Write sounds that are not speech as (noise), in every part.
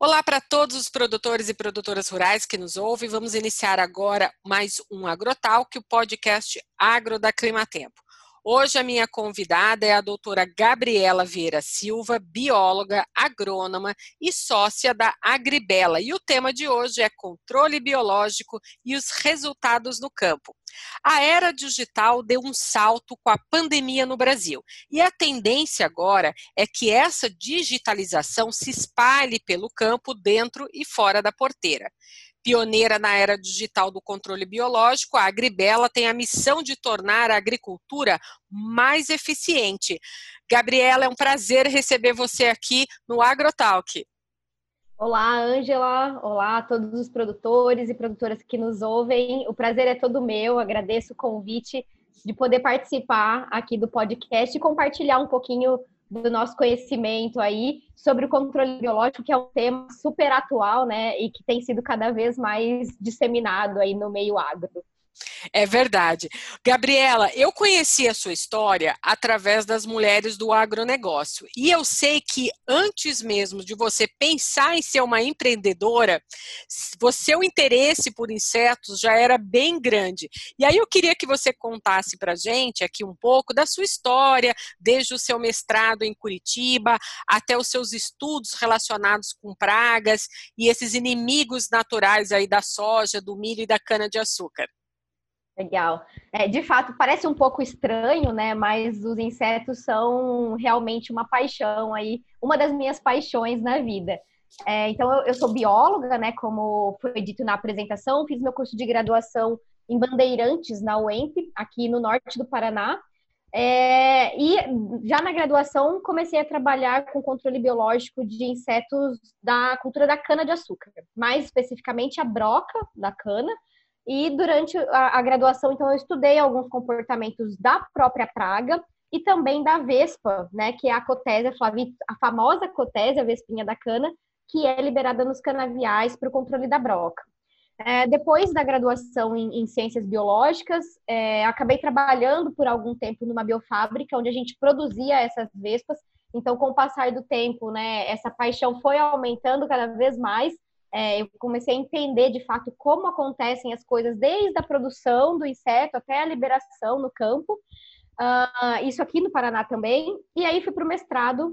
Olá para todos os produtores e produtoras rurais que nos ouvem. Vamos iniciar agora mais um Agrotalk, o podcast Agro da Climatempo. Hoje a minha convidada é a doutora Gabriela Vieira Silva, bióloga, agrônoma e sócia da Agribela. E o tema de hoje é controle biológico e os resultados no campo. A era digital deu um salto com a pandemia no Brasil. E a tendência agora é que essa digitalização se espalhe pelo campo dentro e fora da porteira pioneira na era digital do controle biológico, a Agribela tem a missão de tornar a agricultura mais eficiente. Gabriela, é um prazer receber você aqui no AgroTalk. Olá, Ângela. Olá a todos os produtores e produtoras que nos ouvem. O prazer é todo meu. Agradeço o convite de poder participar aqui do podcast e compartilhar um pouquinho do nosso conhecimento aí sobre o controle biológico, que é um tema super atual, né, e que tem sido cada vez mais disseminado aí no meio agro. É verdade. Gabriela, eu conheci a sua história através das mulheres do agronegócio. E eu sei que antes mesmo de você pensar em ser uma empreendedora, seu interesse por insetos já era bem grande. E aí eu queria que você contasse para gente aqui um pouco da sua história, desde o seu mestrado em Curitiba até os seus estudos relacionados com pragas e esses inimigos naturais aí da soja, do milho e da cana de açúcar. Legal. É, de fato, parece um pouco estranho, né? Mas os insetos são realmente uma paixão aí, uma das minhas paixões na vida. É, então, eu, eu, sou bióloga, né? Como foi dito na apresentação, fiz meu curso de graduação em Bandeirantes, na UEMP, aqui no norte do Paraná. É, e já na graduação comecei a trabalhar com controle biológico de insetos da cultura da cana-de-açúcar, mais especificamente a broca da cana e durante a, a graduação, então, eu estudei alguns comportamentos da própria praga e também da vespa, né, que é a cotésia flavit, a famosa cotésia, a vespinha da cana, que é liberada nos canaviais para o controle da broca. É, depois da graduação em, em ciências biológicas, é, acabei trabalhando por algum tempo numa biofábrica, onde a gente produzia essas vespas. Então, com o passar do tempo, né, essa paixão foi aumentando cada vez mais é, eu comecei a entender de fato como acontecem as coisas desde a produção do inseto até a liberação no campo. Uh, isso aqui no Paraná também. E aí fui para o mestrado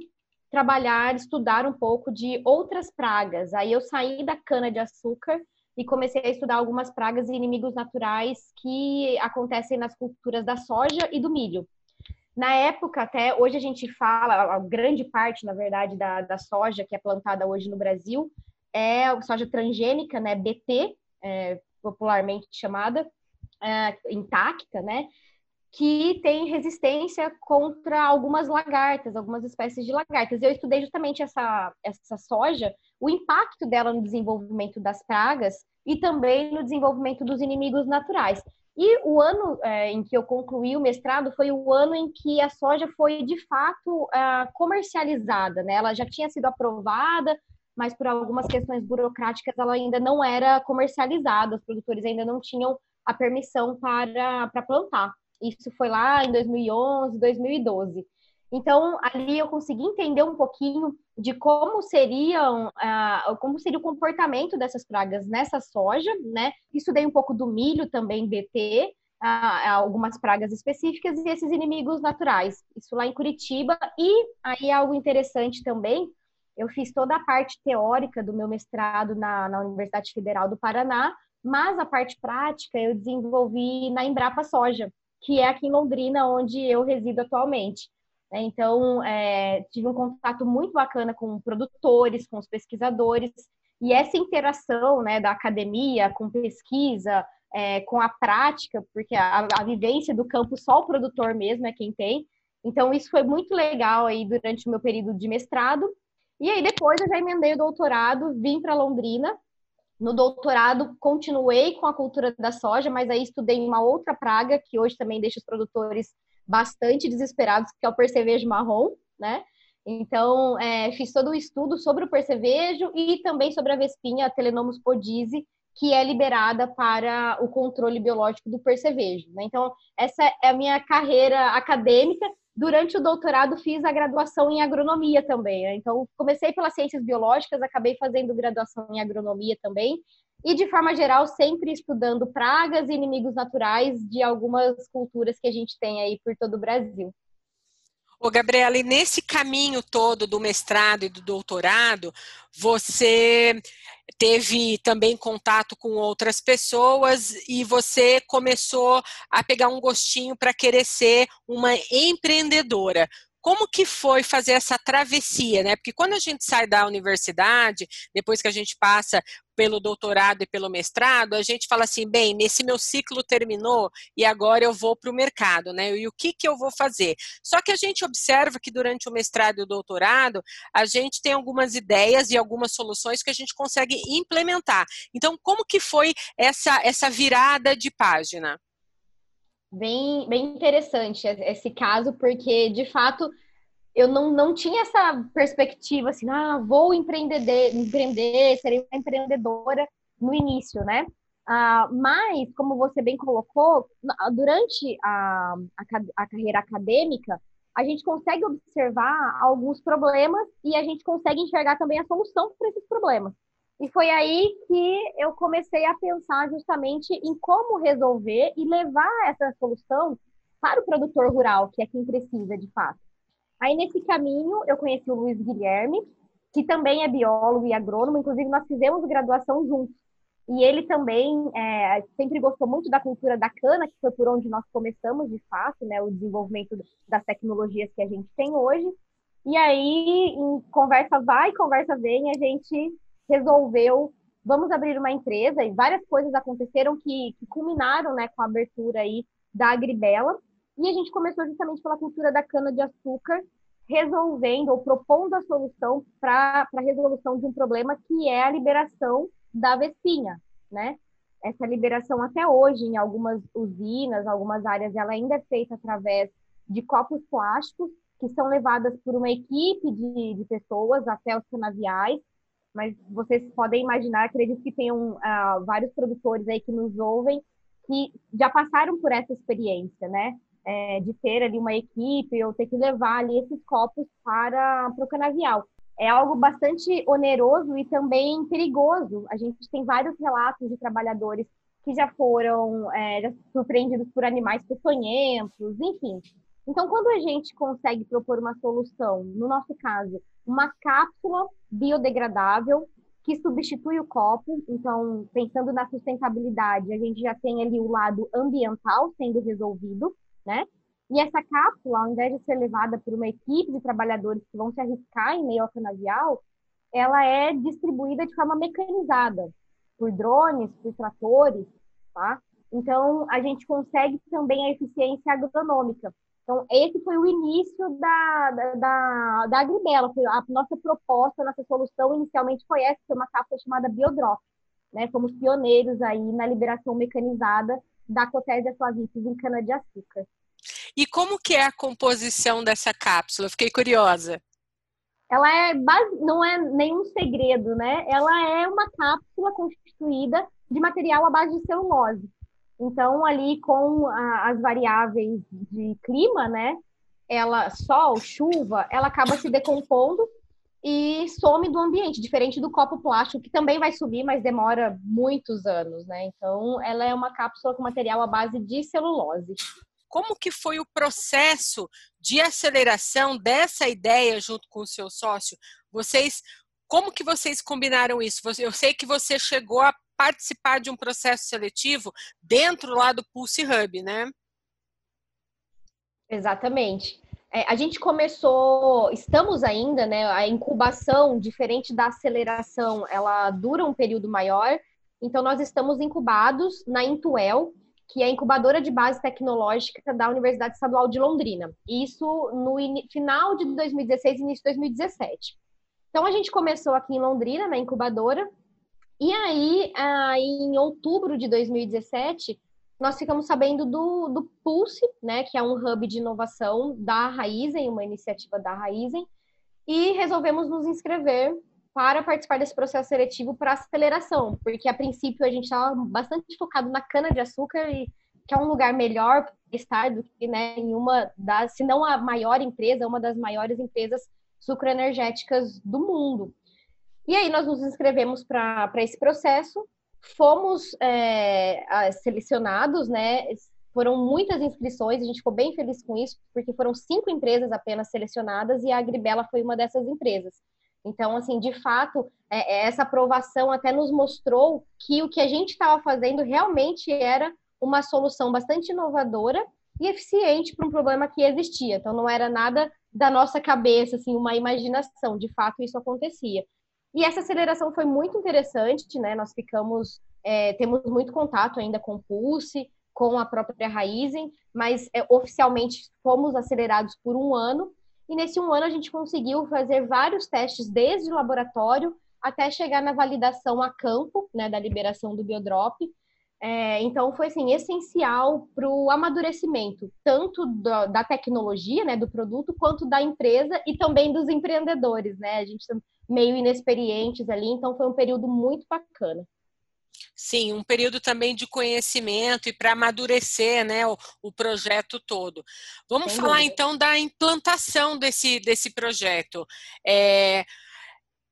trabalhar, estudar um pouco de outras pragas. Aí eu saí da cana de açúcar e comecei a estudar algumas pragas e inimigos naturais que acontecem nas culturas da soja e do milho. Na época, até hoje a gente fala, a grande parte, na verdade, da, da soja que é plantada hoje no Brasil é soja transgênica, né, BT, é, popularmente chamada, é, intacta, né, que tem resistência contra algumas lagartas, algumas espécies de lagartas. Eu estudei justamente essa, essa soja, o impacto dela no desenvolvimento das pragas e também no desenvolvimento dos inimigos naturais. E o ano é, em que eu concluí o mestrado foi o ano em que a soja foi de fato é, comercializada, né? Ela já tinha sido aprovada, mas por algumas questões burocráticas ela ainda não era comercializada, os produtores ainda não tinham a permissão para, para plantar. Isso foi lá em 2011, 2012. Então, ali eu consegui entender um pouquinho de como seriam, uh, como seria o comportamento dessas pragas nessa soja, né? Estudei um pouco do milho também, BT, uh, algumas pragas específicas e esses inimigos naturais. Isso lá em Curitiba. E aí algo interessante também, eu fiz toda a parte teórica do meu mestrado na, na Universidade Federal do Paraná, mas a parte prática eu desenvolvi na Embrapa Soja, que é aqui em Londrina, onde eu resido atualmente. É, então, é, tive um contato muito bacana com produtores, com os pesquisadores, e essa interação né, da academia com pesquisa, é, com a prática, porque a, a, vivência do campo só o produtor mesmo é quem tem. Então, isso foi muito legal aí durante o meu período de mestrado. E aí depois eu já emendei o doutorado, vim para Londrina. No doutorado continuei com a cultura da soja, mas aí estudei uma outra praga que hoje também deixa os produtores bastante desesperados, que é o percevejo marrom, né? Então, é, fiz todo o estudo sobre o percevejo e também sobre a vespinha, a Telenomus podise, que é liberada para o controle biológico do percevejo. Né? Então, essa é a minha carreira acadêmica durante o doutorado fiz a graduação em agronomia também. Né? Então, comecei pelas ciências biológicas, acabei fazendo graduação em agronomia também. E, de forma geral, sempre estudando pragas e inimigos naturais de algumas culturas que a gente tem aí por todo o Brasil. Ô, Gabriela, e nesse caminho todo do mestrado e do doutorado, você teve também contato com outras pessoas e você começou a pegar um gostinho para querer ser uma empreendedora. Como que foi fazer essa travessia, né? Porque quando a gente sai da universidade, depois que a gente passa pelo doutorado e pelo mestrado, a gente fala assim, bem, nesse meu ciclo terminou e agora eu vou para o mercado, né? E o que, que eu vou fazer? Só que a gente observa que durante o mestrado e o doutorado, a gente tem algumas ideias e algumas soluções que a gente consegue implementar. Então, como que foi essa, essa virada de página? Bem, bem interessante esse caso, porque de fato eu não, não tinha essa perspectiva assim, ah, vou empreender, empreender, serei uma empreendedora no início, né? Ah, mas, como você bem colocou, durante a, a, a carreira acadêmica, a gente consegue observar alguns problemas e a gente consegue enxergar também a solução para esses problemas. E foi aí que eu comecei a pensar justamente em como resolver e levar essa solução para o produtor rural, que é quem precisa de fato. Aí, nesse caminho, eu conheci o Luiz Guilherme, que também é biólogo e agrônomo, inclusive nós fizemos graduação juntos. E ele também é, sempre gostou muito da cultura da cana, que foi por onde nós começamos, de fato, né, o desenvolvimento das tecnologias que a gente tem hoje. E aí, em conversa vai, conversa vem, a gente resolveu, vamos abrir uma empresa, e várias coisas aconteceram que, que culminaram né, com a abertura aí da Agribela. E a gente começou justamente pela cultura da cana-de-açúcar, resolvendo ou propondo a solução para a resolução de um problema que é a liberação da vespinha, né? Essa liberação até hoje em algumas usinas, algumas áreas, ela ainda é feita através de copos plásticos que são levadas por uma equipe de, de pessoas até os canaviais. Mas vocês podem imaginar, acredito que tenham uh, vários produtores aí que nos ouvem que já passaram por essa experiência, né? é, de ter ali uma equipe ou ter que levar ali esses copos para, para o canavial. É algo bastante oneroso e também perigoso. A gente tem vários relatos de trabalhadores que já foram é, surpreendidos por animais peçonhentos, enfim. Então, quando a gente consegue propor uma solução, no nosso caso, uma cápsula biodegradável que substitui o copo, então, pensando na sustentabilidade, a gente já tem ali o lado ambiental sendo resolvido, né? E essa cápsula, ao invés de ser levada por uma equipe de trabalhadores que vão se arriscar em meio ao canavial, ela é distribuída de forma mecanizada, por drones, por tratores, tá? Então, a gente consegue também a eficiência agronômica. Então, esse foi o início da, da, da, da Agribela. A nossa proposta, a nossa solução inicialmente foi essa, foi uma cápsula chamada Biodrop. Né? Fomos pioneiros aí na liberação mecanizada da Cotésia flavipes em cana-de-açúcar. E como que é a composição dessa cápsula? Fiquei curiosa. Ela é base... não é nenhum segredo, né? Ela é uma cápsula constituída de material à base de celulose. Então, ali com a, as variáveis de clima, né? Ela, sol, chuva, ela acaba se decompondo e some do ambiente, diferente do copo plástico, que também vai subir, mas demora muitos anos, né? Então, ela é uma cápsula com material à base de celulose. Como que foi o processo de aceleração dessa ideia junto com o seu sócio? Vocês, como que vocês combinaram isso? Eu sei que você chegou a participar de um processo seletivo dentro lá do Pulse Hub, né? Exatamente. É, a gente começou, estamos ainda, né? A incubação, diferente da aceleração, ela dura um período maior. Então, nós estamos incubados na Intuel, que é a incubadora de base tecnológica da Universidade Estadual de Londrina. Isso no final de 2016 início de 2017. Então, a gente começou aqui em Londrina, na incubadora, e aí, em outubro de 2017, nós ficamos sabendo do, do Pulse, né, que é um hub de inovação da Raizen, uma iniciativa da Raizen, e resolvemos nos inscrever para participar desse processo seletivo para aceleração, porque a princípio a gente estava bastante focado na cana-de-açúcar e que é um lugar melhor estar do que né, em uma das, se não a maior empresa, uma das maiores empresas sucroenergéticas do mundo. E aí nós nos inscrevemos para esse processo, fomos é, selecionados, né? Foram muitas inscrições, a gente ficou bem feliz com isso, porque foram cinco empresas apenas selecionadas e a Agribela foi uma dessas empresas. Então, assim, de fato, é, é essa aprovação até nos mostrou que o que a gente estava fazendo realmente era uma solução bastante inovadora e eficiente para um problema que existia. Então, não era nada da nossa cabeça, assim, uma imaginação. De fato, isso acontecia. E essa aceleração foi muito interessante, né? Nós ficamos, é, temos muito contato ainda com o Pulse, com a própria Raizen, mas é, oficialmente fomos acelerados por um ano. E nesse um ano a gente conseguiu fazer vários testes, desde o laboratório até chegar na validação a campo, né, da liberação do biodrop. É, então foi assim essencial para o amadurecimento tanto da, da, tecnologia, né, do produto, quanto da empresa e também dos empreendedores, né? A gente meio inexperientes ali, então foi um período muito bacana. Sim, um período também de conhecimento e para amadurecer né, o, o, projeto todo. Vamos Sem falar dúvida. então da implantação desse, desse projeto. É,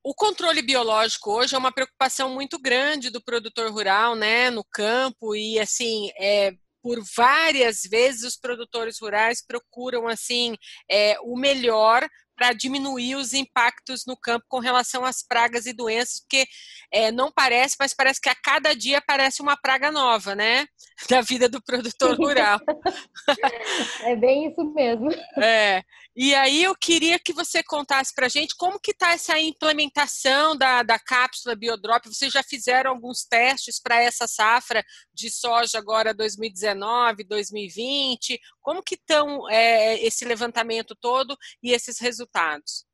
o controle biológico hoje é uma preocupação muito grande do produtor rural, né, no campo e assim, é, por várias vezes os produtores rurais procuram assim é, o melhor para diminuir os impactos no campo com relação às pragas e doenças, porque é, não parece, mas parece que a cada dia aparece uma praga nova, né? (laughs) Da vida do produtor rural. (laughs) é bem isso mesmo. É. E aí eu queria que você contasse para a gente como que está essa implementação da, da cápsula Biodrop. Vocês já fizeram alguns testes para essa safra de soja agora 2019, 2020? Como que estão é, esse levantamento todo e esses resultados?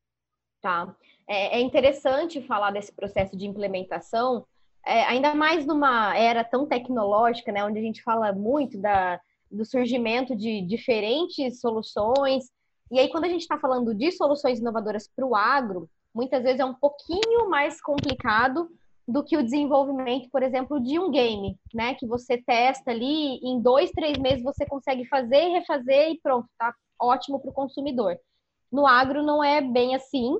Tá. É, é interessante falar desse processo de implementação, é, ainda mais numa era tão tecnológica, né, onde a gente fala muito da, do surgimento de diferentes soluções e aí, quando a gente está falando de soluções inovadoras para o agro, muitas vezes é um pouquinho mais complicado do que o desenvolvimento, por exemplo, de um game, né? Que você testa ali, em dois, três meses você consegue fazer, refazer e pronto, tá ótimo para o consumidor. No agro não é bem assim,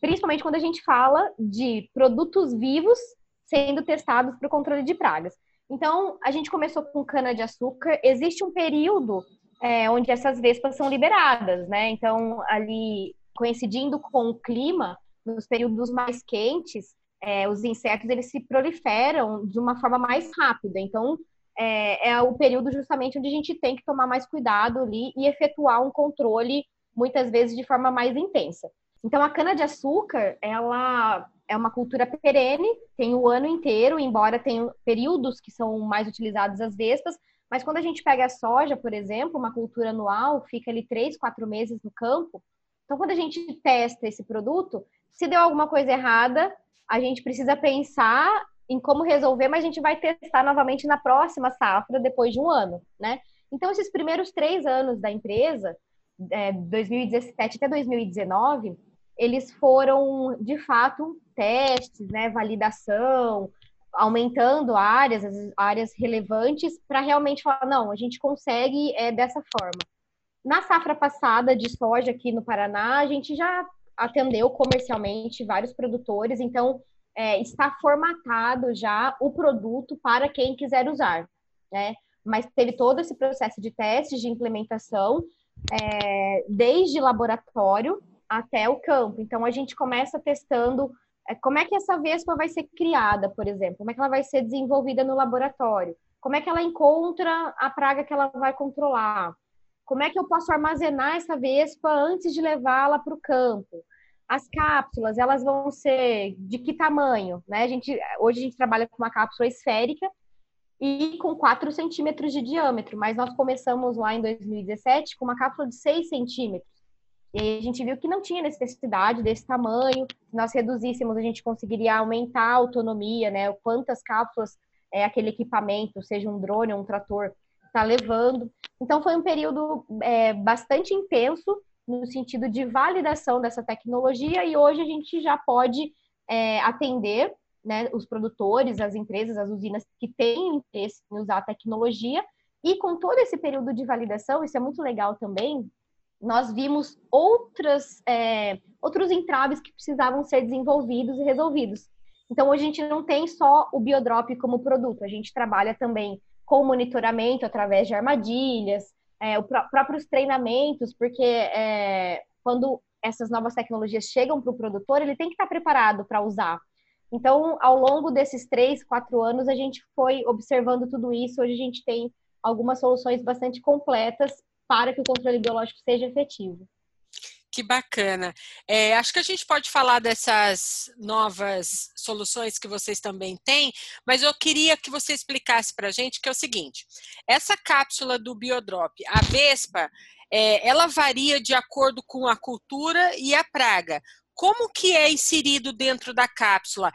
principalmente quando a gente fala de produtos vivos sendo testados para o controle de pragas. Então, a gente começou com cana-de-açúcar. Existe um período é, onde essas vespas são liberadas, né? Então, ali, coincidindo com o clima, nos períodos mais quentes, é, os insetos eles se proliferam de uma forma mais rápida. Então, é, é, o período justamente onde a gente tem que tomar mais cuidado ali e efetuar um controle, muitas vezes de forma mais intensa. Então, a cana-de-açúcar, ela é uma cultura perene, tem o ano inteiro, embora tenha períodos que são mais utilizados as vespas, mas quando a gente pega a soja, por exemplo, uma cultura anual, fica ali três, quatro meses no campo. Então, quando a gente testa esse produto, se deu alguma coisa errada, a gente precisa pensar em como resolver, mas a gente vai testar novamente na próxima safra, depois de um ano, né? Então, esses primeiros três anos da empresa, é, 2017 até 2019, eles foram, de fato, testes, né, validação, aumentando áreas, as áreas relevantes, para realmente falar, não, a gente consegue é, dessa forma. Na safra passada de soja aqui no Paraná, a gente já atendeu comercialmente vários produtores, então é, está formatado já o produto para quem quiser usar, né? Mas teve todo esse processo de testes, de implementação, é, desde laboratório até o campo. Então a gente começa testando como é que essa vespa vai ser criada, por exemplo? Como é que ela vai ser desenvolvida no laboratório? Como é que ela encontra a praga que ela vai controlar? Como é que eu posso armazenar essa vespa antes de levá-la para o campo? As cápsulas, elas vão ser de que tamanho? Né? A gente, hoje a gente trabalha com uma cápsula esférica e com 4 centímetros de diâmetro, mas nós começamos lá em 2017 com uma cápsula de 6 centímetros. E aí a gente viu que não tinha necessidade desse tamanho. Se nós reduzíssemos, a gente conseguiria aumentar a autonomia, né? Quantas cápsulas é, aquele equipamento, seja um drone ou um trator, está levando. Então foi um período é, bastante intenso no sentido de validação dessa tecnologia e hoje a gente já pode é, atender né, os produtores, as empresas, as usinas que têm interesse em usar a tecnologia E com todo esse período de validação, isso é muito legal também, nós vimos outras, é, outros entraves que precisavam ser desenvolvidos e resolvidos. Então, hoje a gente não tem só o Biodrop como produto, a gente trabalha também com monitoramento através de armadilhas, é, os próprios treinamentos, porque é, quando essas novas tecnologias chegam para o produtor, ele tem que estar preparado para usar. Então, ao longo desses três, quatro anos, a gente foi observando tudo isso. Hoje a gente tem algumas soluções bastante completas para que o controle biológico seja efetivo. Que bacana. É, acho que a gente pode falar dessas novas soluções que vocês também têm, mas eu queria que você explicasse para a gente que é o seguinte: essa cápsula do Biodrop, a Vespa, é, ela varia de acordo com a cultura e a praga. Como que é inserido dentro da cápsula?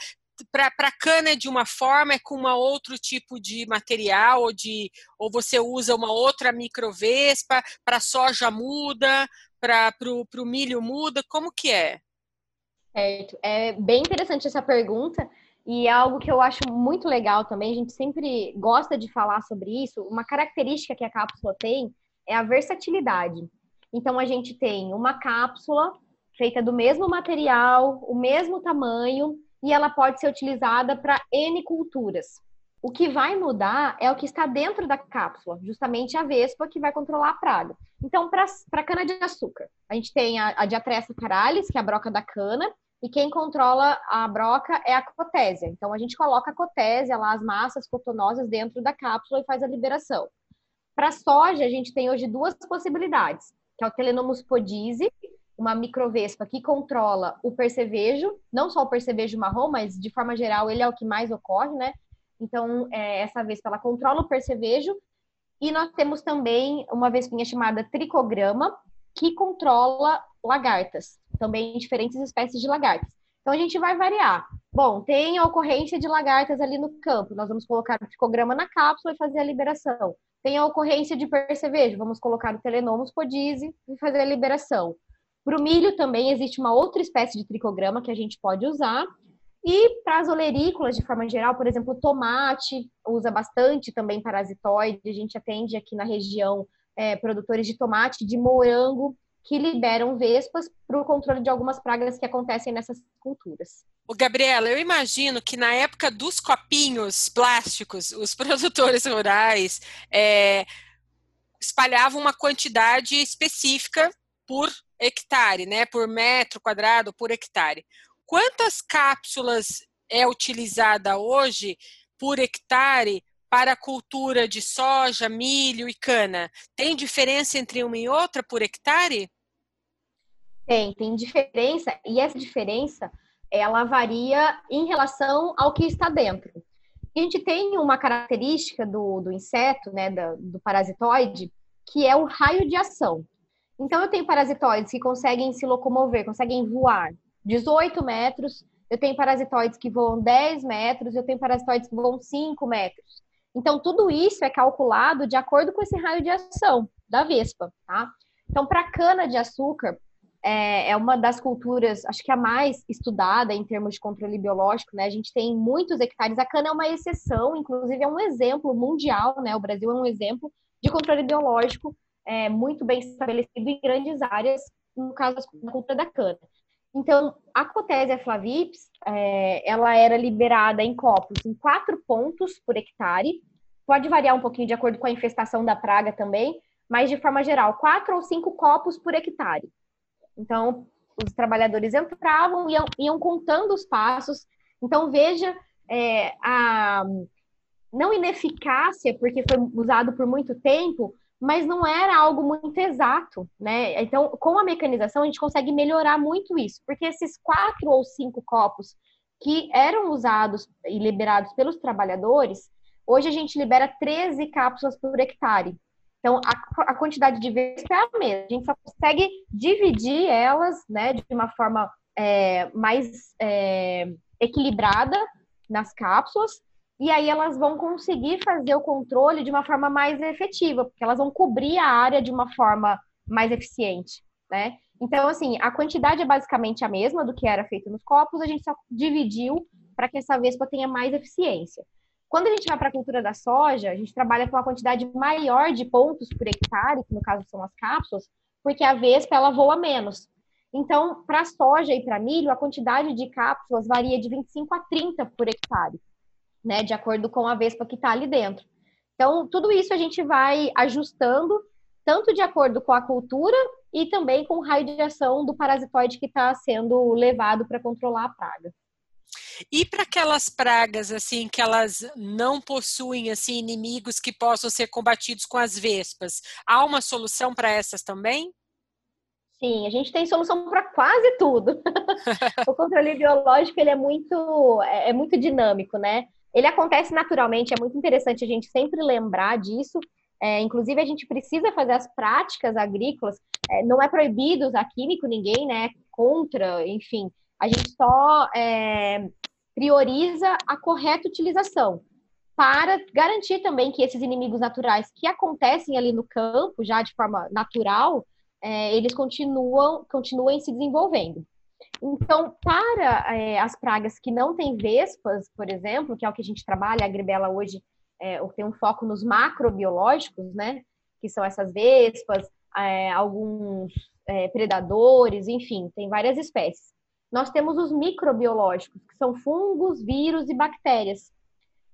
Para cana é de uma forma, é com uma outro tipo de material, ou, de, ou você usa uma outra microvespa, para soja muda, para o milho muda, como que é? Certo, é bem interessante essa pergunta, e é algo que eu acho muito legal também, a gente sempre gosta de falar sobre isso, uma característica que a cápsula tem é a versatilidade. Então, a gente tem uma cápsula feita do mesmo material, o mesmo tamanho, e ela pode ser utilizada para N culturas. O que vai mudar é o que está dentro da cápsula, justamente a vespa que vai controlar a praga. Então, para cana-de-açúcar, a gente tem a, a Diatressa caralis, que é a broca da cana, e quem controla a broca é a cotésia. Então, a gente coloca a cotésia lá, as massas cotonosas dentro da cápsula e faz a liberação. Para soja, a gente tem hoje duas possibilidades, que é o Telenomus podise, uma microvespa que controla o percevejo, não só o percevejo marrom, mas de forma geral ele é o que mais ocorre, né? Então, é, essa vespa ela controla o percevejo. E nós temos também uma vespinha chamada tricograma, que controla lagartas, também diferentes espécies de lagartas. Então a gente vai variar. Bom, tem a ocorrência de lagartas ali no campo, nós vamos colocar o tricograma na cápsula e fazer a liberação. Tem a ocorrência de percevejo, vamos colocar o telenomus podise e fazer a liberação. Para o milho também existe uma outra espécie de tricograma que a gente pode usar. E para as olerícolas, de forma geral, por exemplo, tomate usa bastante também parasitoide. A gente atende aqui na região é, produtores de tomate, de morango, que liberam vespas para o controle de algumas pragas que acontecem nessas culturas. O Gabriela, eu imagino que na época dos copinhos plásticos, os (laughs) produtores rurais é, espalhavam uma quantidade específica por hectare, né, por metro quadrado, por hectare. Quantas cápsulas é utilizada hoje por hectare para a cultura de soja, milho e cana? Tem diferença entre uma e outra por hectare? Tem, tem diferença, e essa diferença ela varia em relação ao que está dentro. A gente tem uma característica do, do inseto, né, do, do parasitoide, que é o raio de ação. Então, eu tenho parasitoides que conseguem se locomover, conseguem voar 18 metros, eu tenho parasitoides que voam 10 metros, eu tenho parasitoides que voam 5 metros. Então, tudo isso é calculado de acordo com esse raio de ação da vespa, tá? Então, para cana-de-açúcar, é, é, uma das culturas, acho que a mais estudada em termos de controle biológico, né? A gente tem muitos hectares. A cana é uma exceção, inclusive é um exemplo mundial, né? O Brasil é um exemplo de controle biológico é, muito bem estabelecido em grandes áreas, no caso da cultura da cana. Então, a Cotésia flavips, é, ela era liberada em copos em quatro pontos por hectare. Pode variar um pouquinho de acordo com a infestação da praga também, mas de forma geral, quatro ou cinco copos por hectare. Então, os trabalhadores entravam e iam, iam contando os passos. Então, veja é, a não ineficácia, porque foi usado por muito tempo, mas não era algo muito exato, né? Então, com a mecanização, a gente consegue melhorar muito isso, porque esses quatro ou cinco copos que eram usados e liberados pelos trabalhadores, hoje a gente libera 13 cápsulas por hectare. Então, a, a quantidade de vezes é a mesma. A gente só consegue dividir elas, né, de uma forma é, mais é, equilibrada nas cápsulas e aí elas vão conseguir fazer o controle de uma forma mais efetiva, porque elas vão cobrir a área de uma forma mais eficiente, né? Então, assim, a quantidade é basicamente a mesma do que era feito nos copos, a gente só dividiu para que essa vespa tenha mais eficiência. Quando a gente vai para a cultura da soja, a gente trabalha com uma quantidade maior de pontos por hectare, que no caso são as cápsulas, porque a vespa ela voa menos. Então, para soja e para milho, a quantidade de cápsulas varia de 25 a 30 por hectare, né, de acordo com a vespa que está ali dentro. Então, tudo isso a gente vai ajustando, tanto de acordo com a cultura e também com o raio de ação do parasitoide que está sendo levado para controlar a praga. E para aquelas pragas assim que elas não possuem assim inimigos que possam ser combatidos com as vespas, há uma solução para essas também? Sim, a gente tem solução para quase tudo. (laughs) o controle biológico ele é muito é, é muito dinâmico, né? Ele acontece naturalmente, é muito interessante a gente sempre lembrar disso. É, inclusive, a gente precisa fazer as práticas agrícolas. É, não é proibido usar químico, ninguém, né? Contra, enfim. A gente só é, prioriza a correta utilização para garantir também que esses inimigos naturais que acontecem ali no campo, já de forma natural, é, eles continuam, continuem se desenvolvendo. Então, para é, as pragas que não têm vespas, por exemplo, que é o que a gente trabalha, a Gribela hoje é, tem um foco nos macrobiológicos, né? Que são essas vespas, é, alguns predadores, enfim, tem várias espécies nós temos os microbiológicos, que são fungos, vírus e bactérias.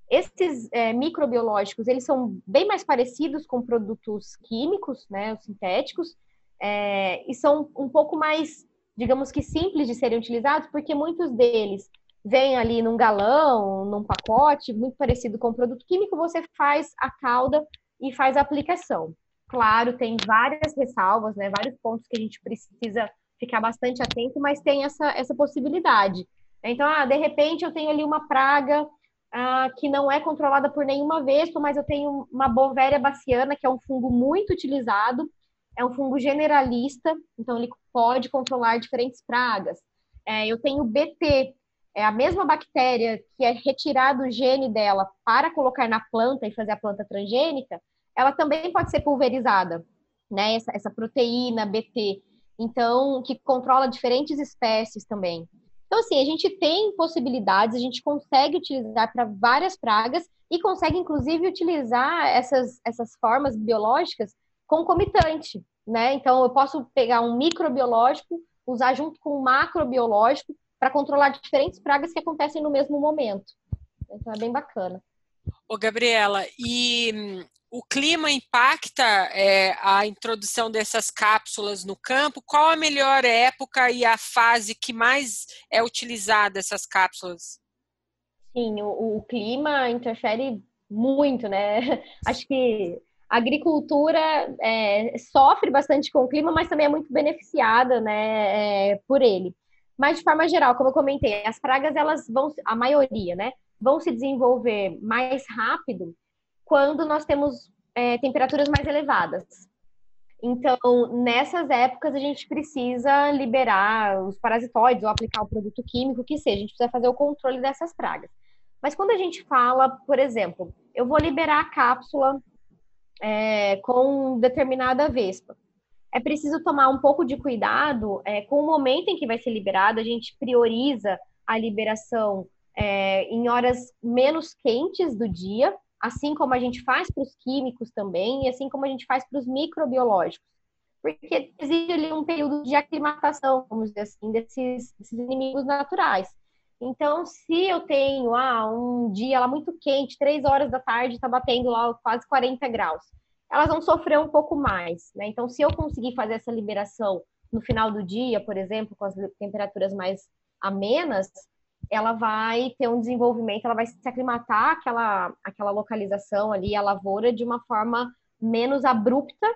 Esses microbiológicos, eles são bem mais parecidos com produtos químicos, né, os sintéticos, e são um pouco mais, digamos que simples de serem utilizados, porque muitos deles vêm ali num galão, num pacote, muito parecido com o produto químico, você faz a cauda e faz a aplicação. Claro, tem várias ressalvas, né, vários pontos que a gente precisa ficar bastante atento, mas tem essa, essa possibilidade. Então, ah, de repente eu tenho ali uma praga ah, que não é controlada por nenhuma vespa, mas eu tenho uma bovéria baciana, que é um fungo muito utilizado, é um fungo generalista, então ele pode controlar diferentes pragas. É, eu tenho BT, é a mesma bactéria que é retirado o gene dela para colocar na planta e fazer a planta transgênica, ela também pode ser pulverizada, né? Essa, essa proteína BT então que controla diferentes espécies também. Então, assim, a gente tem possibilidades, a gente consegue utilizar para várias pragas e consegue, inclusive, utilizar essas, essas formas biológicas concomitante, né? Então, eu posso pegar um microbiológico, usar junto com um macrobiológico para controlar diferentes pragas que acontecem no mesmo momento. Então, é bem bacana. Ô, Gabriela, e hum, o clima impacta é, a introdução dessas cápsulas no campo? Qual a melhor época e a fase que mais é utilizada essas cápsulas? Sim, o, o clima interfere muito, né? (laughs) Acho que a agricultura é, sofre bastante com o clima, mas também é muito beneficiada, né, é, por ele. Mas de forma geral, como eu comentei, as pragas elas vão, a maioria, né, vão se desenvolver mais rápido quando nós temos é, temperaturas mais elevadas. Então, nessas épocas, a gente precisa liberar os parasitoides ou aplicar o produto químico que seja. A gente precisa fazer o controle dessas pragas. Mas quando a gente fala, por exemplo, eu vou liberar a cápsula é, com determinada vespa, é preciso tomar um pouco de cuidado é, com o momento em que vai ser liberado. A gente prioriza a liberação é, em horas menos quentes do dia, assim como a gente faz para os químicos também, e assim como a gente faz para os microbiológicos. Porque existe ali um período de aclimatação, vamos dizer assim, desses, desses inimigos naturais. Então, se eu tenho ah, um dia lá muito quente, três horas da tarde, está batendo lá quase 40 graus, elas vão sofrer um pouco mais. Né? Então, se eu conseguir fazer essa liberação no final do dia, por exemplo, com as temperaturas mais amenas, ela vai ter um desenvolvimento, ela vai se aclimatar àquela, àquela localização ali, a lavoura, de uma forma menos abrupta,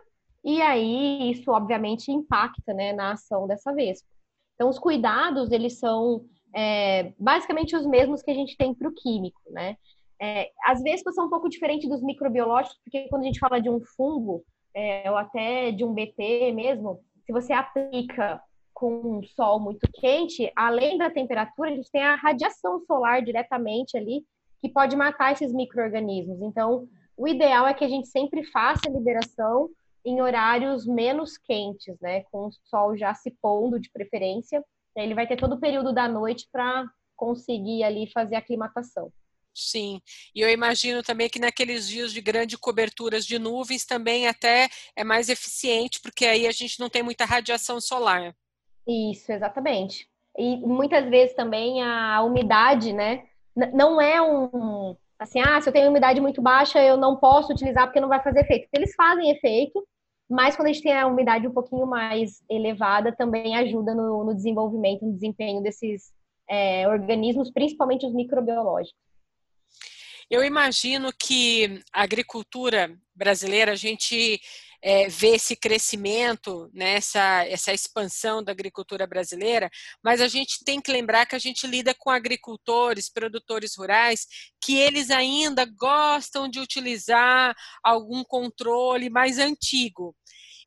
e aí isso obviamente impacta né, na ação dessa vespa. Então, os cuidados, eles são é, basicamente os mesmos que a gente tem para o químico, né? É, as vespas são um pouco diferentes dos microbiológicos, porque quando a gente fala de um fungo, é, ou até de um BT mesmo, se você aplica com um sol muito quente, além da temperatura, a gente tem a radiação solar diretamente ali, que pode matar esses micro-organismos. Então, o ideal é que a gente sempre faça a liberação em horários menos quentes, né? Com o sol já se pondo de preferência. Ele vai ter todo o período da noite para conseguir ali fazer a aclimatação. Sim, e eu imagino também que naqueles dias de grande coberturas de nuvens também até é mais eficiente, porque aí a gente não tem muita radiação solar. Isso, exatamente. E muitas vezes também a umidade, né? Não é um assim, ah, se eu tenho umidade muito baixa, eu não posso utilizar porque não vai fazer efeito. Eles fazem efeito, mas quando a gente tem a umidade um pouquinho mais elevada, também ajuda no, no desenvolvimento, no desempenho desses é, organismos, principalmente os microbiológicos. Eu imagino que a agricultura brasileira, a gente é, vê esse crescimento, né, essa, essa expansão da agricultura brasileira, mas a gente tem que lembrar que a gente lida com agricultores, produtores rurais, que eles ainda gostam de utilizar algum controle mais antigo.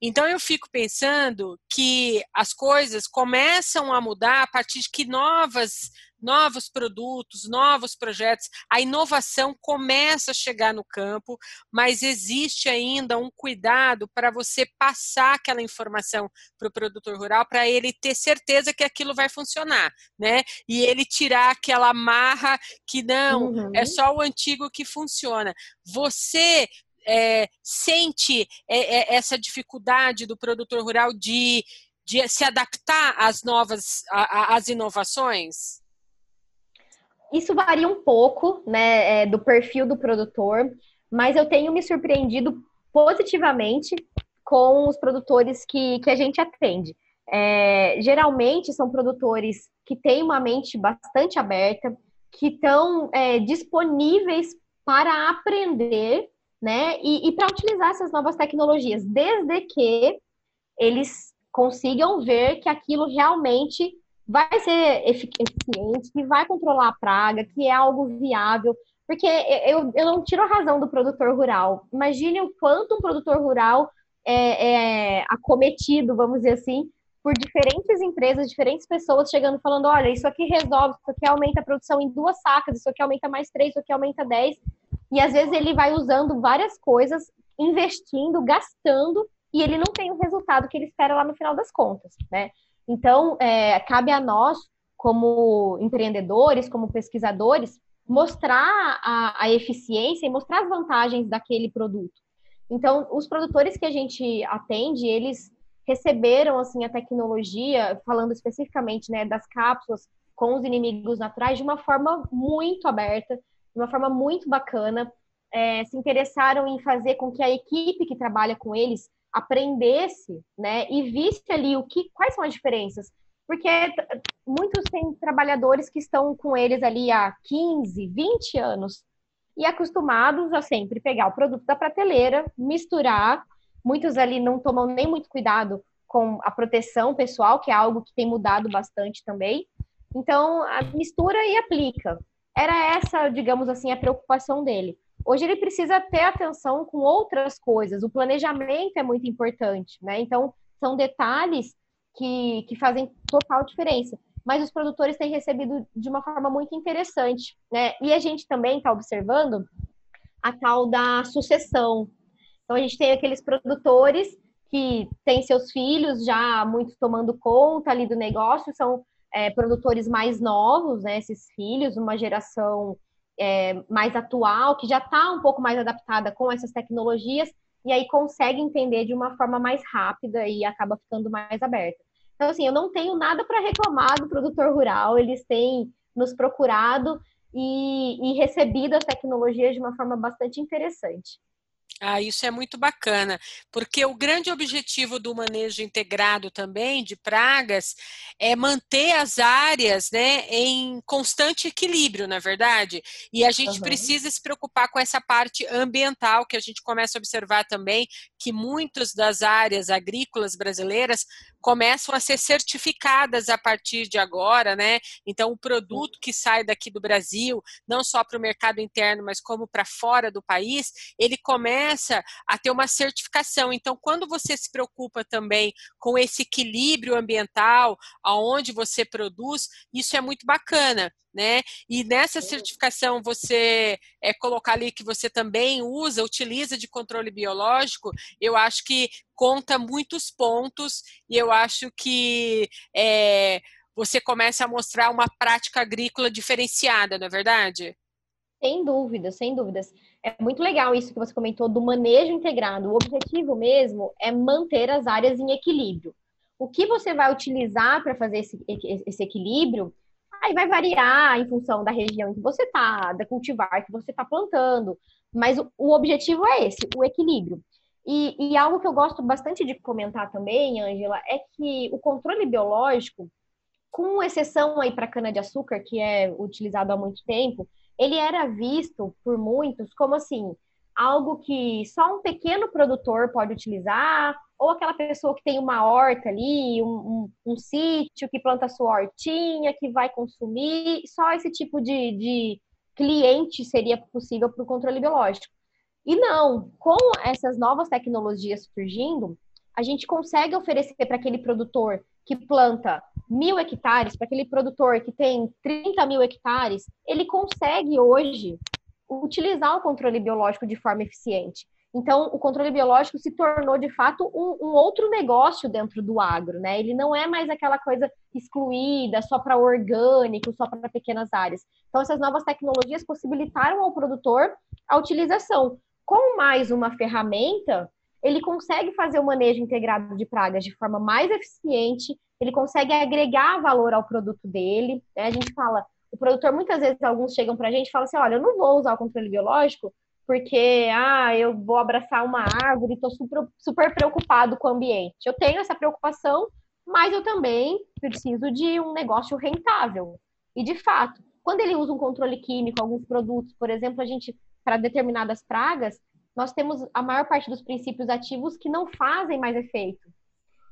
Então eu fico pensando que as coisas começam a mudar a partir de que novas novos produtos, novos projetos, a inovação começa a chegar no campo, mas existe ainda um cuidado para você passar aquela informação para o produtor rural, para ele ter certeza que aquilo vai funcionar, né? E ele tirar aquela marra que não, é uhum. é só o antigo que funciona. Você é, sente é, é, essa dificuldade do produtor rural de, de se adaptar às novas, às inovações? Isso varia um pouco, né, é, do perfil do produtor, mas eu tenho me surpreendido positivamente com os produtores que, que a gente atende. É, geralmente são produtores que têm uma mente bastante aberta, que estão é, disponíveis para aprender, né, e, e para utilizar essas novas tecnologias, desde que eles consigam ver que aquilo realmente vai ser eficiente, que vai controlar a praga, que é algo viável. Porque eu, eu não tiro a razão do produtor rural. Imagine o quanto um produtor rural é, é acometido, vamos dizer assim, por diferentes empresas, diferentes pessoas chegando falando: olha, isso aqui resolve, isso aqui aumenta a produção em duas sacas, isso aqui aumenta mais três, isso aqui aumenta dez. E às vezes ele vai usando várias coisas, investindo, gastando, e ele não tem o resultado que ele espera lá no final das contas, né? Então, é, cabe a nós, como empreendedores, como pesquisadores, mostrar a, a eficiência e mostrar as vantagens daquele produto. Então, os produtores que a gente atende, eles receberam assim a tecnologia, falando especificamente né, das cápsulas com os inimigos naturais, de uma forma muito aberta, de uma forma muito bacana. É, se interessaram em fazer com que a equipe que trabalha com eles aprendesse, né, e visse ali o que, quais são as diferenças. Porque muitos têm trabalhadores que estão com eles ali há 15, 20 anos e acostumados a sempre pegar o produto da prateleira, misturar. Muitos ali não tomam nem muito cuidado com a proteção pessoal, que é algo que tem mudado bastante também. Então, mistura e aplica. Era essa, digamos assim, a preocupação dele. Hoje ele precisa ter atenção com outras coisas. O planejamento é muito importante, né? Então, são detalhes que, que fazem total diferença. Mas os produtores têm recebido de uma forma muito interessante, né? E a gente também está observando a tal da sucessão. Então, a gente tem aqueles produtores que têm seus filhos já muito tomando conta ali do negócio, são é, produtores mais novos, né? Esses filhos, uma geração é, mais atual, que já está um pouco mais adaptada com essas tecnologias, e aí consegue entender de uma forma mais rápida e acaba ficando mais aberta. Então, assim, eu não tenho nada para reclamar do produtor rural, eles têm nos procurado e, e recebido as tecnologias de uma forma bastante interessante. Ah, isso é muito bacana, porque o grande objetivo do manejo integrado também de pragas é manter as áreas né, em constante equilíbrio, na é verdade. E a gente uhum. precisa se preocupar com essa parte ambiental, que a gente começa a observar também que muitas das áreas agrícolas brasileiras começam a ser certificadas a partir de agora, né? Então, o produto que sai daqui do Brasil, não só para o mercado interno, mas como para fora do país, ele começa a ter uma certificação. Então, quando você se preocupa também com esse equilíbrio ambiental, aonde você produz, isso é muito bacana. Né? E nessa certificação você é, colocar ali que você também usa, utiliza de controle biológico, eu acho que conta muitos pontos e eu acho que é, você começa a mostrar uma prática agrícola diferenciada, não é verdade? Sem dúvidas, sem dúvidas. É muito legal isso que você comentou do manejo integrado. O objetivo mesmo é manter as áreas em equilíbrio. O que você vai utilizar para fazer esse, esse equilíbrio, aí vai variar em função da região em que você está, da cultivar que você está plantando. Mas o, o, objetivo é esse, o equilíbrio. E, e algo que eu gosto bastante de comentar também, Ângela, é que o controle biológico, com exceção aí para cana-de-açúcar, que é utilizado há muito tempo, ele era visto por muitos como assim, algo que só um pequeno produtor pode utilizar, ou aquela pessoa que tem uma horta ali, um, um, um sítio que planta sua hortinha, que vai consumir, só esse tipo de, de cliente seria possível para o controle biológico. E não, com essas novas tecnologias surgindo, a gente consegue oferecer para aquele produtor que planta mil hectares, para aquele produtor que tem 30 mil hectares, ele consegue hoje utilizar o controle biológico de forma eficiente. Então, o controle biológico se tornou, de fato, um, um outro negócio dentro do agro, né? Ele não é mais aquela coisa excluída só para orgânico, só para pequenas áreas. Então, essas novas tecnologias possibilitaram ao produtor a utilização. Com mais uma ferramenta, ele consegue fazer o manejo integrado de pragas de forma mais eficiente, ele consegue agregar valor ao produto dele. Né? A gente fala, o produtor, muitas vezes, alguns chegam para a gente e falam assim: olha, eu não vou usar o controle biológico porque ah, eu vou abraçar uma árvore e estou super, super preocupado com o ambiente. Eu tenho essa preocupação, mas eu também preciso de um negócio rentável. E de fato, quando ele usa um controle químico, alguns produtos, por exemplo, a gente, para determinadas pragas, nós temos a maior parte dos princípios ativos que não fazem mais efeito.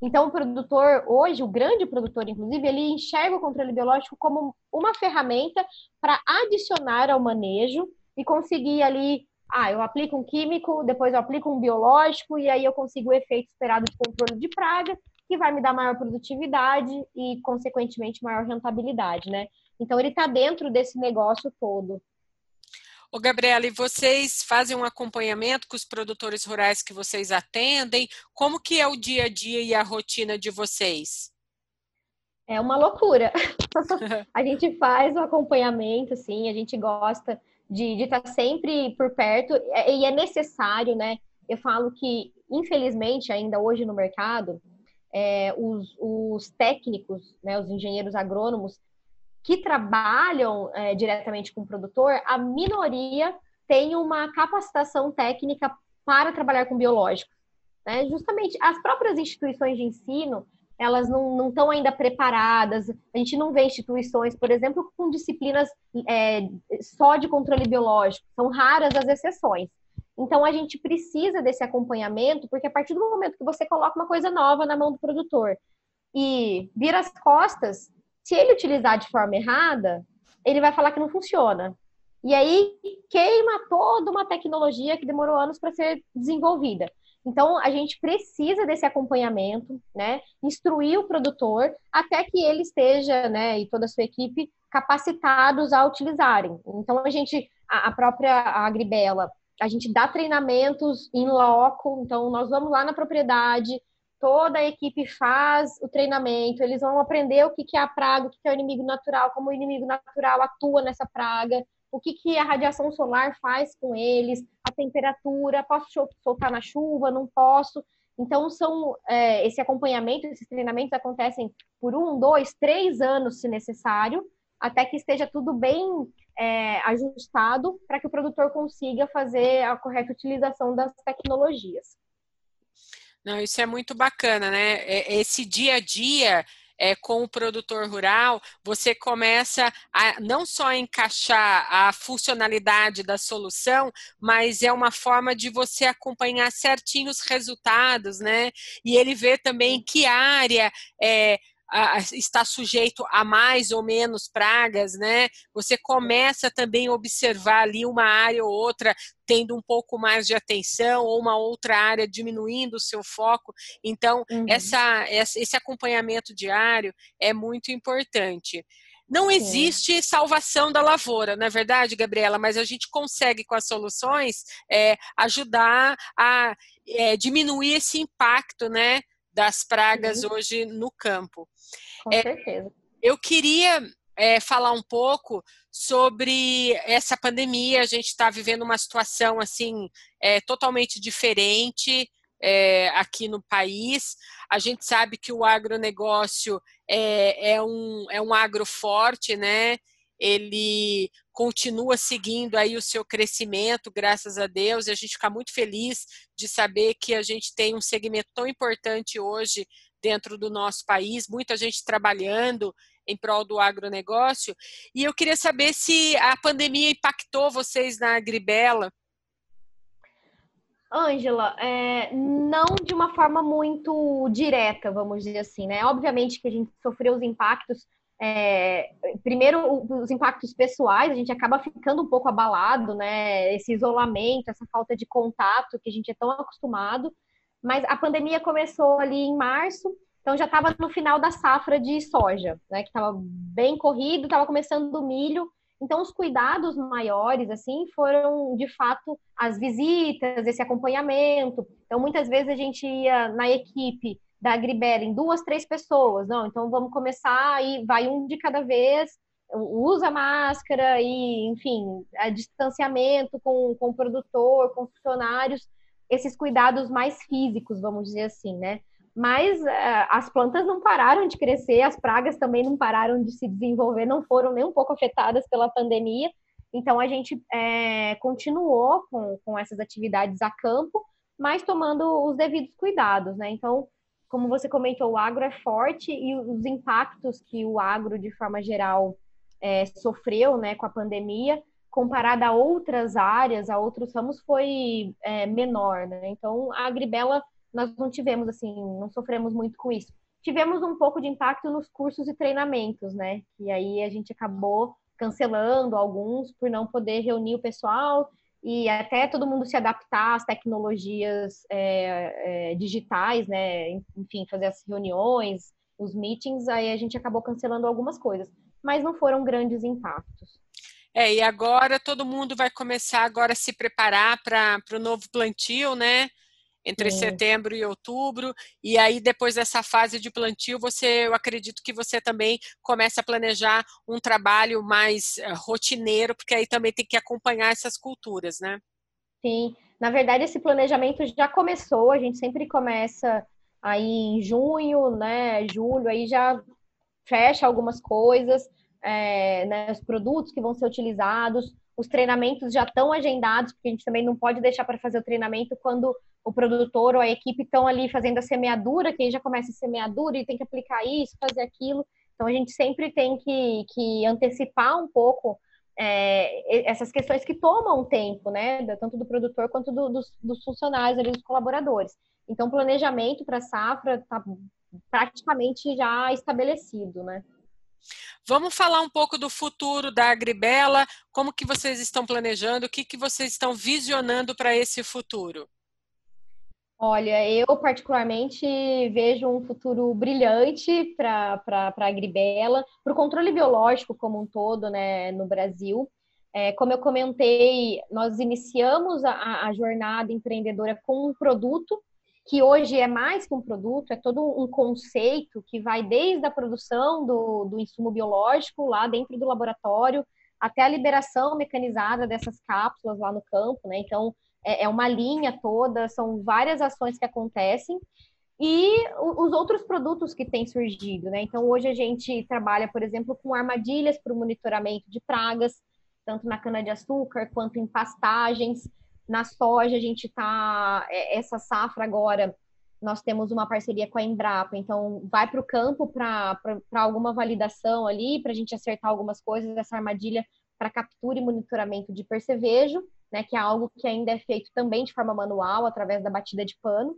Então, o produtor, hoje, o grande produtor, inclusive, ele enxerga o controle biológico como uma ferramenta para adicionar ao manejo e conseguir ali, ah, eu aplico um químico, depois eu aplico um biológico, e aí eu consigo o efeito esperado de controle de praga, que vai me dar maior produtividade e, consequentemente, maior rentabilidade, né? Então, ele está dentro desse negócio todo. Ô, Gabriela, e vocês fazem um acompanhamento com os produtores rurais que vocês atendem? Como que é o dia a dia e a rotina de vocês? É uma loucura. (laughs) (laughs) a gente faz o acompanhamento, assim, a gente gosta de, estar sempre por perto é, e é necessário, né? Eu falo que, infelizmente, ainda hoje no mercado, é, os, os técnicos, né, os engenheiros agrônomos, que trabalham é, diretamente com o produtor, a minoria tem uma capacitação técnica para trabalhar com biológicos. Né? Justamente as próprias instituições de ensino, elas não estão ainda preparadas. A gente não vê instituições, por exemplo, com disciplinas é, só de controle biológico. São raras as exceções. Então, a gente precisa desse acompanhamento, porque a partir do momento que você coloca uma coisa nova na mão do produtor e vira as costas, se ele utilizar de forma errada, ele vai falar que não funciona. E aí queima toda uma tecnologia que demorou anos para ser desenvolvida. Então, a gente precisa desse acompanhamento, né? Instruir o produtor até que ele esteja, né, e toda a sua equipe capacitados a utilizarem. Então, a gente, a, própria Agribela, a gente dá treinamentos em loco, então nós vamos lá na propriedade, toda a equipe faz o treinamento, eles vão aprender o que é a praga, o que é o inimigo natural, como o inimigo natural atua nessa praga, o que, que a radiação solar faz com eles, a temperatura, posso soltar na chuva, não posso. Então, são é, esse acompanhamento, esses treinamentos acontecem por um, dois, três anos, se necessário, até que esteja tudo bem é, ajustado para que o produtor consiga fazer a correta utilização das tecnologias. Não, isso é muito bacana, né? Esse dia a dia é, com o produtor rural, você começa a não só encaixar a funcionalidade da solução, mas é uma forma de você acompanhar certinho os resultados, né? E ele vê também que área é, está sujeito a mais ou menos pragas, né? Você começa também a observar ali uma área ou outra tendo um pouco mais de atenção ou uma outra área diminuindo o seu foco. Então, uhum. essa, esse acompanhamento diário é muito importante. Não existe salvação da lavoura, não é verdade, Gabriela? Mas a gente consegue, com as soluções, é, ajudar a é, diminuir esse impacto, né? Das pragas uhum. hoje no campo. Com é, certeza. Eu queria é, falar um pouco sobre essa pandemia. A gente está vivendo uma situação assim é, totalmente diferente é, aqui no país. A gente sabe que o agronegócio é, é, um, é um agro forte, né? Ele continua seguindo aí o seu crescimento, graças a Deus, e a gente fica muito feliz de saber que a gente tem um segmento tão importante hoje dentro do nosso país, muita gente trabalhando em prol do agronegócio. E eu queria saber se a pandemia impactou vocês na Agribela. Ângela, é, não de uma forma muito direta, vamos dizer assim, né? Obviamente que a gente sofreu os impactos, é, primeiro os impactos pessoais, a gente acaba ficando um pouco abalado, né? Esse isolamento, essa falta de contato que a gente é tão acostumado. Mas a pandemia começou ali em março, então já estava no final da safra de soja, né? Que estava bem corrido, estava começando o milho então, os cuidados maiores, assim, foram, de fato, as visitas, esse acompanhamento. Então, muitas vezes a gente ia na equipe da Agribera em duas, três pessoas. Não, então vamos começar e vai um de cada vez, usa máscara e, enfim, a distanciamento com, com o produtor, com funcionários, esses cuidados mais físicos, vamos dizer assim, né? mas uh, as plantas não pararam de crescer, as pragas também não pararam de se desenvolver, não foram nem um pouco afetadas pela pandemia. Então, a gente é, continuou com, com essas atividades a campo, mas tomando os devidos cuidados, né? Então, como você comentou, o agro é forte e os impactos que o agro, de forma geral, é, sofreu né, com a pandemia, comparado a outras áreas, a outros ramos, foi é, menor, né? Então, a Agribela nós não tivemos, assim, não sofremos muito com isso. Tivemos um pouco de impacto nos cursos e treinamentos, né? E aí a gente acabou cancelando alguns por não poder reunir o pessoal e até todo mundo se adaptar às tecnologias é, é, digitais, né? Enfim, fazer as reuniões, os meetings, aí a gente acabou cancelando algumas coisas, mas não foram grandes impactos. É, e agora todo mundo vai começar agora a se preparar para o novo plantio, né? Entre setembro e outubro, e aí depois dessa fase de plantio, você, eu acredito que você também começa a planejar um trabalho mais uh, rotineiro, porque aí também tem que acompanhar essas culturas, né? Sim, na verdade esse planejamento já começou, a gente sempre começa aí em junho, né, julho, aí já fecha algumas coisas, é, né, os produtos que vão ser utilizados, os treinamentos já estão agendados, porque a gente também não pode deixar para fazer o treinamento quando o produtor ou a equipe estão ali fazendo a semeadura, que aí já começa a semeadura e tem que aplicar isso, fazer aquilo. Então a gente sempre tem que, que antecipar um pouco é, essas questões que tomam tempo, né? Tanto do produtor quanto do, dos, dos, funcionários ali, dos colaboradores. Então, planejamento para a safra está praticamente já estabelecido, né? Vamos falar um pouco do futuro da Agribela, como que vocês estão planejando, o que, que vocês estão visionando para esse futuro? Olha, eu particularmente vejo um futuro brilhante para a Agribela, para o controle biológico como um todo né, no Brasil. É, como eu comentei, nós iniciamos a, a, jornada empreendedora com um produto, que hoje é mais que um produto, é todo um conceito que vai desde a produção do, do insumo biológico lá dentro do laboratório, até a liberação mecanizada dessas cápsulas lá no campo, né? Então, é, é uma linha toda, são várias ações que acontecem e os outros produtos que têm surgido, né? Então, hoje a gente trabalha, por exemplo, com armadilhas para o monitoramento de pragas, tanto na cana-de-açúcar quanto em pastagens. Na soja, a gente está. É, essa safra agora, nós temos uma parceria com a Embrapa, então vai para o campo para alguma validação ali, para a gente acertar algumas coisas, essa armadilha para captura e monitoramento de percevejo né, que é algo que ainda é feito também de forma manual, através da batida de pano.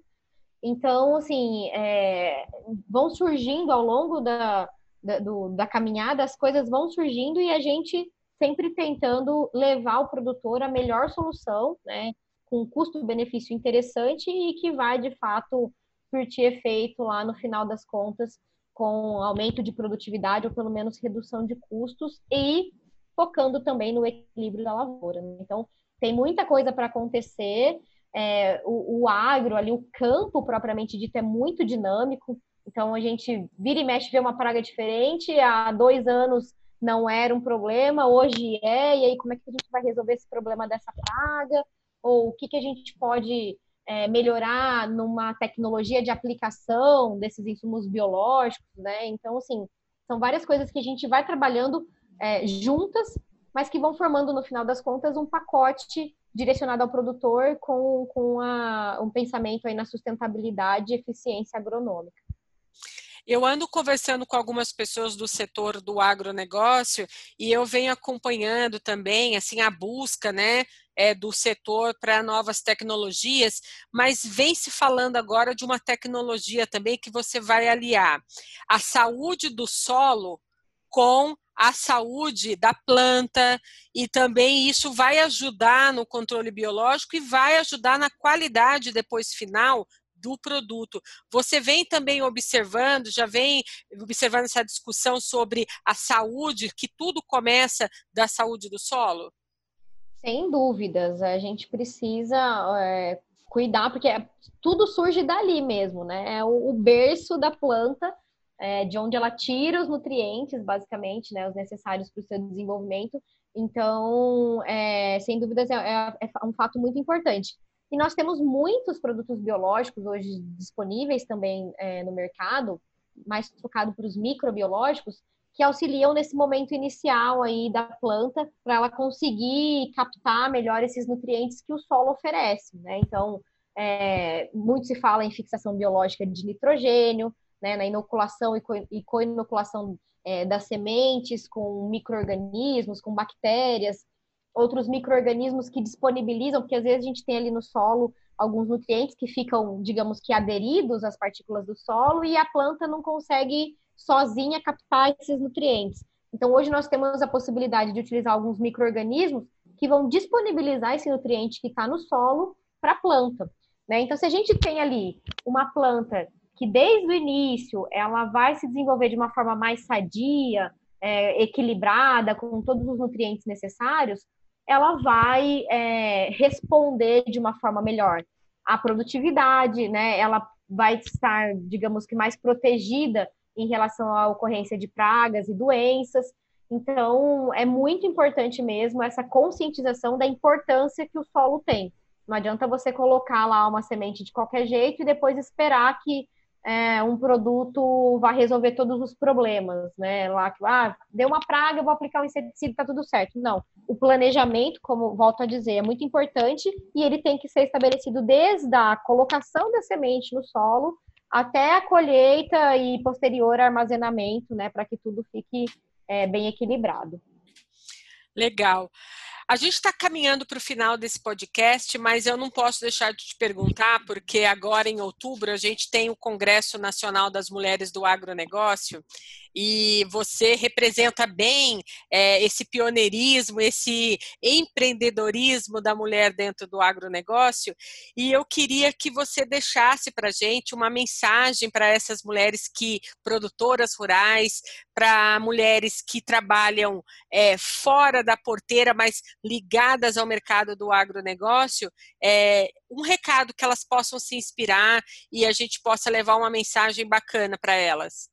Então, assim, é, vão surgindo ao longo da, da, do, da caminhada, as coisas vão surgindo e a gente sempre tentando levar o produtor a melhor solução, né, com custo-benefício interessante e que vai, de fato, surtir efeito lá no final das contas com aumento de produtividade ou pelo menos redução de custos e focando também no equilíbrio da lavoura. Né? Então, tem muita coisa para acontecer. É, o, o, agro ali, o campo propriamente dito, é muito dinâmico. Então a gente vira e mexe vê uma praga diferente. Há dois anos não era um problema, hoje é, e aí como é que a gente vai resolver esse problema dessa praga? Ou o que, que a gente pode é, melhorar numa tecnologia de aplicação desses insumos biológicos, né? Então, assim, são várias coisas que a gente vai trabalhando é, juntas, mas que vão formando, no final das contas, um pacote direcionado ao produtor com, com a, um pensamento aí na sustentabilidade e eficiência agronômica. Eu ando conversando com algumas pessoas do setor do agronegócio e eu venho acompanhando também assim a busca, né, é, do setor para novas tecnologias, mas vem se falando agora de uma tecnologia também que você vai aliar a saúde do solo com a saúde da planta e também isso vai ajudar no controle biológico e vai ajudar na qualidade depois final do produto. Você vem também observando, já vem observando essa discussão sobre a saúde, que tudo começa da saúde do solo? Sem dúvidas, a gente precisa é, cuidar, porque tudo surge dali mesmo, né? É o, o berço da planta, é, de onde ela tira os nutrientes, basicamente, né? Os necessários para o seu desenvolvimento. Então, é, sem dúvidas, é, é, é um fato muito importante. E nós temos muitos produtos biológicos hoje disponíveis também é, no mercado, mais focado para os microbiológicos, que auxiliam nesse momento inicial aí da planta para ela conseguir captar melhor esses nutrientes que o solo oferece, né? Então, é, muito se fala em fixação biológica de nitrogênio, né, na inoculação e co-inoculação é, das sementes com micro-organismos, com bactérias, outros micro-organismos que disponibilizam, porque às vezes a gente tem ali no solo alguns nutrientes que ficam, digamos que aderidos às partículas do solo e a planta não consegue sozinha captar esses nutrientes. Então hoje nós temos a possibilidade de utilizar alguns micro-organismos que vão disponibilizar esse nutriente que está no solo para a planta. Né? Então se a gente tem ali uma planta que desde o início ela vai se desenvolver de uma forma mais sadia, é, equilibrada, com todos os nutrientes necessários, ela vai é, responder de uma forma melhor à produtividade, né? Ela vai estar, digamos que, mais protegida em relação à ocorrência de pragas e doenças. Então, é muito importante mesmo essa conscientização da importância que o solo tem. Não adianta você colocar lá uma semente de qualquer jeito e depois esperar que é, um produto vai resolver todos os problemas, né? Lá que ah, deu uma praga, eu vou aplicar um inseticida, tá tudo certo. Não. O planejamento, como volto a dizer, é muito importante e ele tem que ser estabelecido desde a colocação da semente no solo até a colheita e posterior armazenamento, né? Para que tudo fique é, bem equilibrado. Legal. A gente está caminhando para o final desse podcast, mas eu não posso deixar de te perguntar, porque agora em outubro a gente tem o Congresso Nacional das Mulheres do Agronegócio e você representa bem é, esse pioneirismo, esse empreendedorismo da mulher dentro do agronegócio. E eu queria que você deixasse para a gente uma mensagem para essas mulheres que, produtoras rurais, para mulheres que trabalham é, fora da porteira, mas ligadas ao mercado do agronegócio, é, um recado que elas possam se inspirar e a gente possa levar uma mensagem bacana para elas.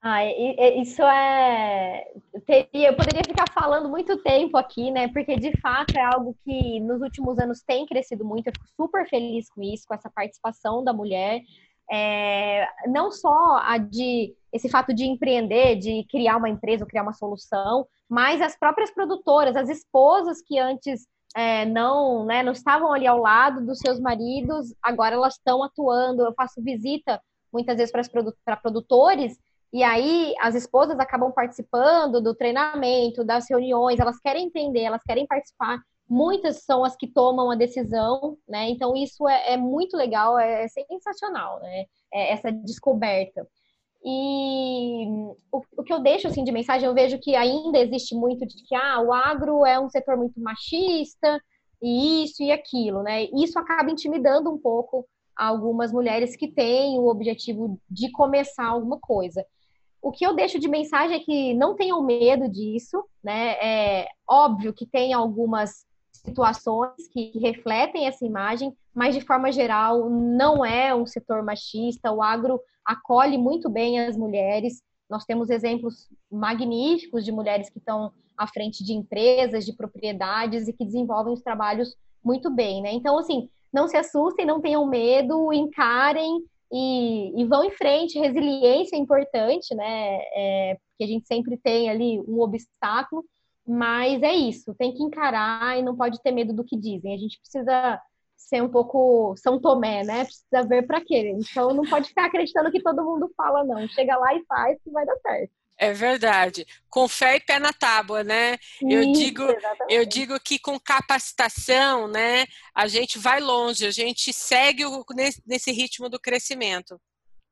Ah, isso é. Eu poderia ficar falando muito tempo aqui, né? Porque de fato é algo que nos últimos anos tem crescido muito. Eu fico super feliz com isso, com essa participação da mulher. É... Não só a de esse fato de empreender, de criar uma empresa, criar uma solução, mas as próprias produtoras, as esposas que antes é, não, né, não estavam ali ao lado dos seus maridos, agora elas estão atuando. Eu faço visita muitas vezes para produtores e aí as esposas acabam participando do treinamento, das reuniões, elas querem entender, elas querem participar. Muitas são as que tomam a decisão, né? Então isso é, é muito legal, é, é sensacional, né? É essa descoberta. E o, o, que eu deixo assim de mensagem, eu vejo que ainda existe muito de que ah, o agro é um setor muito machista, e isso e aquilo, né? Isso acaba intimidando um pouco algumas mulheres que têm o objetivo de começar alguma coisa. O que eu deixo de mensagem é que não tenham medo disso, né? É óbvio que tem algumas situações que, que refletem essa imagem, mas de forma geral não é um setor machista. O agro acolhe muito bem as mulheres. nós temos exemplos magníficos de mulheres que estão à frente de empresas, de propriedades e que desenvolvem os trabalhos muito bem, né? Então, assim, não se assustem, não tenham medo, encarem e, e vão em frente. Resiliência é importante, né? É, porque a gente sempre tem ali um obstáculo, mas é isso, tem que encarar e não pode ter medo do que dizem. A gente precisa ser um pouco São Tomé, né? Precisa ver para quê. Então não pode ficar acreditando que todo mundo fala, não. Chega lá e faz que vai dar certo. É verdade. Com fé e pé na tábua, né? Eu Isso, digo, eu digo que com capacitação, né, a gente vai longe, a gente segue o, nesse, nesse ritmo do crescimento.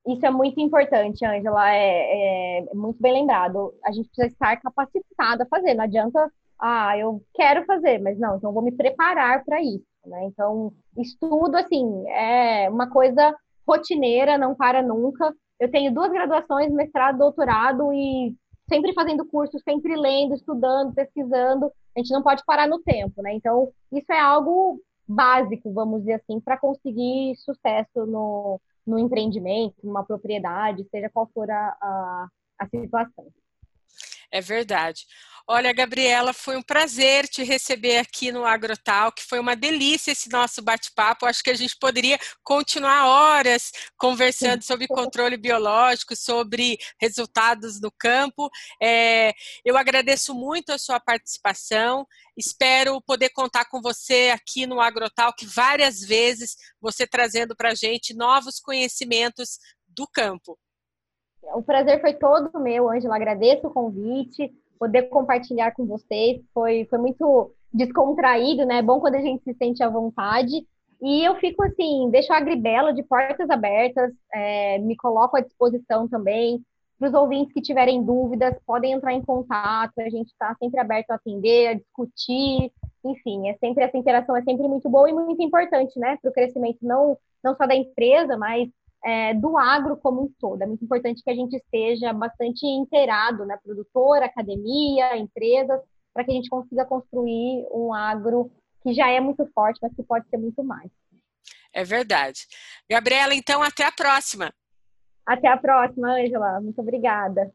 Isso é muito importante, Angela. É, é, muito bem lembrado. A gente precisa estar capacitado a fazer. Não adianta, ah, eu quero fazer, mas não, então vou me preparar para isso. Né? Então, estudo, assim, é uma coisa rotineira, não para nunca. Eu tenho duas graduações, mestrado, doutorado e sempre fazendo curso, sempre lendo, estudando, pesquisando. A gente não pode parar no tempo, né? Então, isso é algo básico, vamos dizer assim, para conseguir sucesso no, no empreendimento, numa propriedade, seja qual for a, a, a situação. É verdade. Olha, Gabriela, foi um prazer te receber aqui no Agrotal, que foi uma delícia esse nosso bate-papo. Acho que a gente poderia continuar horas conversando sobre controle biológico, sobre resultados no campo. É, eu agradeço muito a sua participação. Espero poder contar com você aqui no Agrotal, que várias vezes você trazendo para a gente novos conhecimentos do campo. O prazer foi todo meu, Ângela. Agradeço o convite poder compartilhar com vocês. Foi, foi muito descontraído, né? É bom quando a gente se sente à vontade. E eu fico assim, deixo a Agribela de portas abertas, é, me coloco à disposição também. Para os ouvintes que tiverem dúvidas, podem entrar em contato, a gente está sempre aberto a atender, a discutir, enfim, é sempre essa interação é sempre muito boa e muito importante, né, para o crescimento não, não só da empresa, mas é, do agro como um todo. É muito importante que a gente esteja bastante inteirado, né? Produtor, academia, empresas, para que a gente consiga construir um agro que já é muito forte, mas que pode ser muito mais. É verdade. Gabriela, então, até a próxima. Até a próxima, Angela. Muito obrigada.